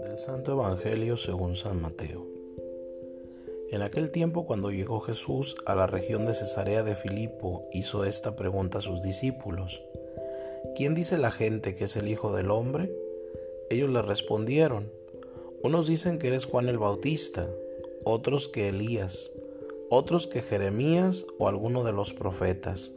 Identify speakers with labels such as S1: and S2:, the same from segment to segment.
S1: Del Santo Evangelio según San Mateo. En aquel tiempo cuando llegó Jesús a la región de Cesarea de Filipo, hizo esta pregunta a sus discípulos. ¿Quién dice la gente que es el Hijo del Hombre? Ellos le respondieron, unos dicen que eres Juan el Bautista, otros que Elías, otros que Jeremías o alguno de los profetas.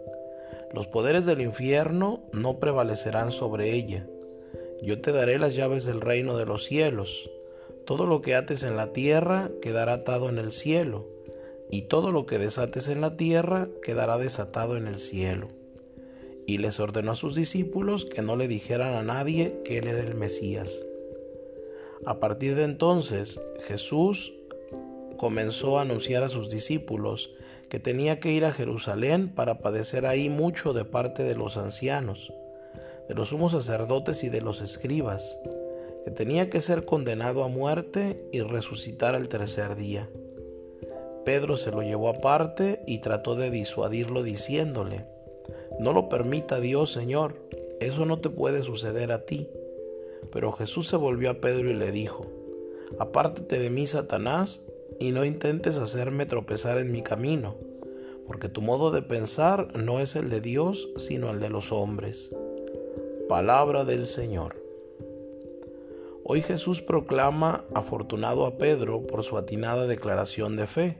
S1: Los poderes del infierno no prevalecerán sobre ella. Yo te daré las llaves del reino de los cielos. Todo lo que ates en la tierra quedará atado en el cielo, y todo lo que desates en la tierra quedará desatado en el cielo. Y les ordenó a sus discípulos que no le dijeran a nadie que él era el Mesías. A partir de entonces, Jesús comenzó a anunciar a sus discípulos que tenía que ir a Jerusalén para padecer ahí mucho de parte de los ancianos, de los sumos sacerdotes y de los escribas, que tenía que ser condenado a muerte y resucitar al tercer día. Pedro se lo llevó aparte y trató de disuadirlo diciéndole, No lo permita Dios, Señor, eso no te puede suceder a ti. Pero Jesús se volvió a Pedro y le dijo, Apártate de mí, Satanás, y no intentes hacerme tropezar en mi camino, porque tu modo de pensar no es el de Dios, sino el de los hombres. Palabra del Señor. Hoy Jesús proclama afortunado a Pedro por su atinada declaración de fe.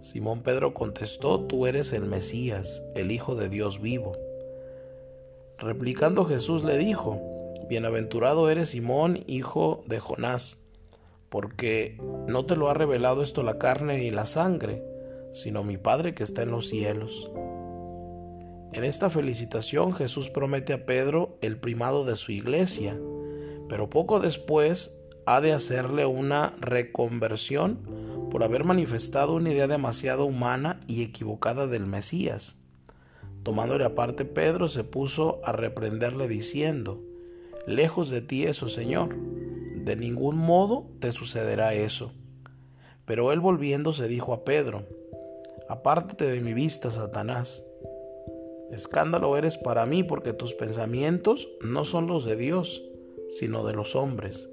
S1: Simón Pedro contestó, tú eres el Mesías, el Hijo de Dios vivo. Replicando Jesús le dijo, Bienaventurado eres Simón, hijo de Jonás porque no te lo ha revelado esto la carne ni la sangre, sino mi Padre que está en los cielos. En esta felicitación Jesús promete a Pedro el primado de su iglesia, pero poco después ha de hacerle una reconversión por haber manifestado una idea demasiado humana y equivocada del Mesías. Tomándole aparte Pedro se puso a reprenderle diciendo, Lejos de ti eso, Señor de ningún modo te sucederá eso. Pero él volviéndose dijo a Pedro, Apártate de mi vista, Satanás. Escándalo eres para mí porque tus pensamientos no son los de Dios, sino de los hombres.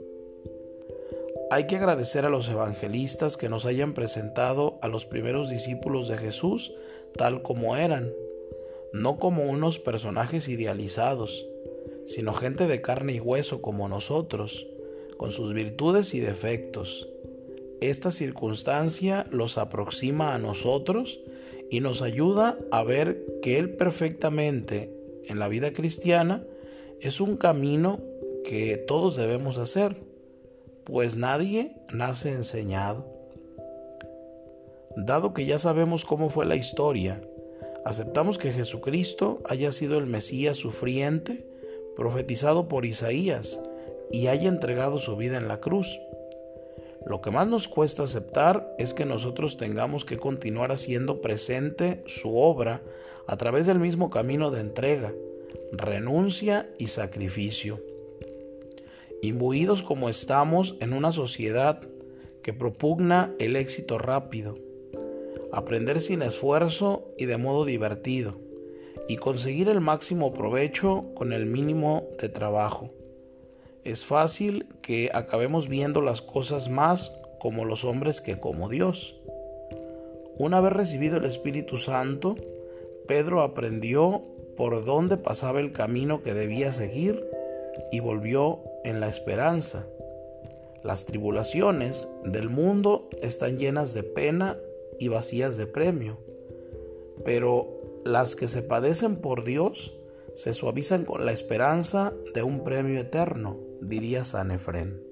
S1: Hay que agradecer a los evangelistas que nos hayan presentado a los primeros discípulos de Jesús tal como eran, no como unos personajes idealizados, sino gente de carne y hueso como nosotros, con sus virtudes y defectos. Esta circunstancia los aproxima a nosotros y nos ayuda a ver que Él perfectamente en la vida cristiana es un camino que todos debemos hacer, pues nadie nace enseñado. Dado que ya sabemos cómo fue la historia, aceptamos que Jesucristo haya sido el Mesías sufriente profetizado por Isaías y haya entregado su vida en la cruz. Lo que más nos cuesta aceptar es que nosotros tengamos que continuar haciendo presente su obra a través del mismo camino de entrega, renuncia y sacrificio. Imbuidos como estamos en una sociedad que propugna el éxito rápido, aprender sin esfuerzo y de modo divertido, y conseguir el máximo provecho con el mínimo de trabajo es fácil que acabemos viendo las cosas más como los hombres que como Dios. Una vez recibido el Espíritu Santo, Pedro aprendió por dónde pasaba el camino que debía seguir y volvió en la esperanza. Las tribulaciones del mundo están llenas de pena y vacías de premio, pero las que se padecen por Dios se suavizan con la esperanza de un premio eterno, diría San Efrén.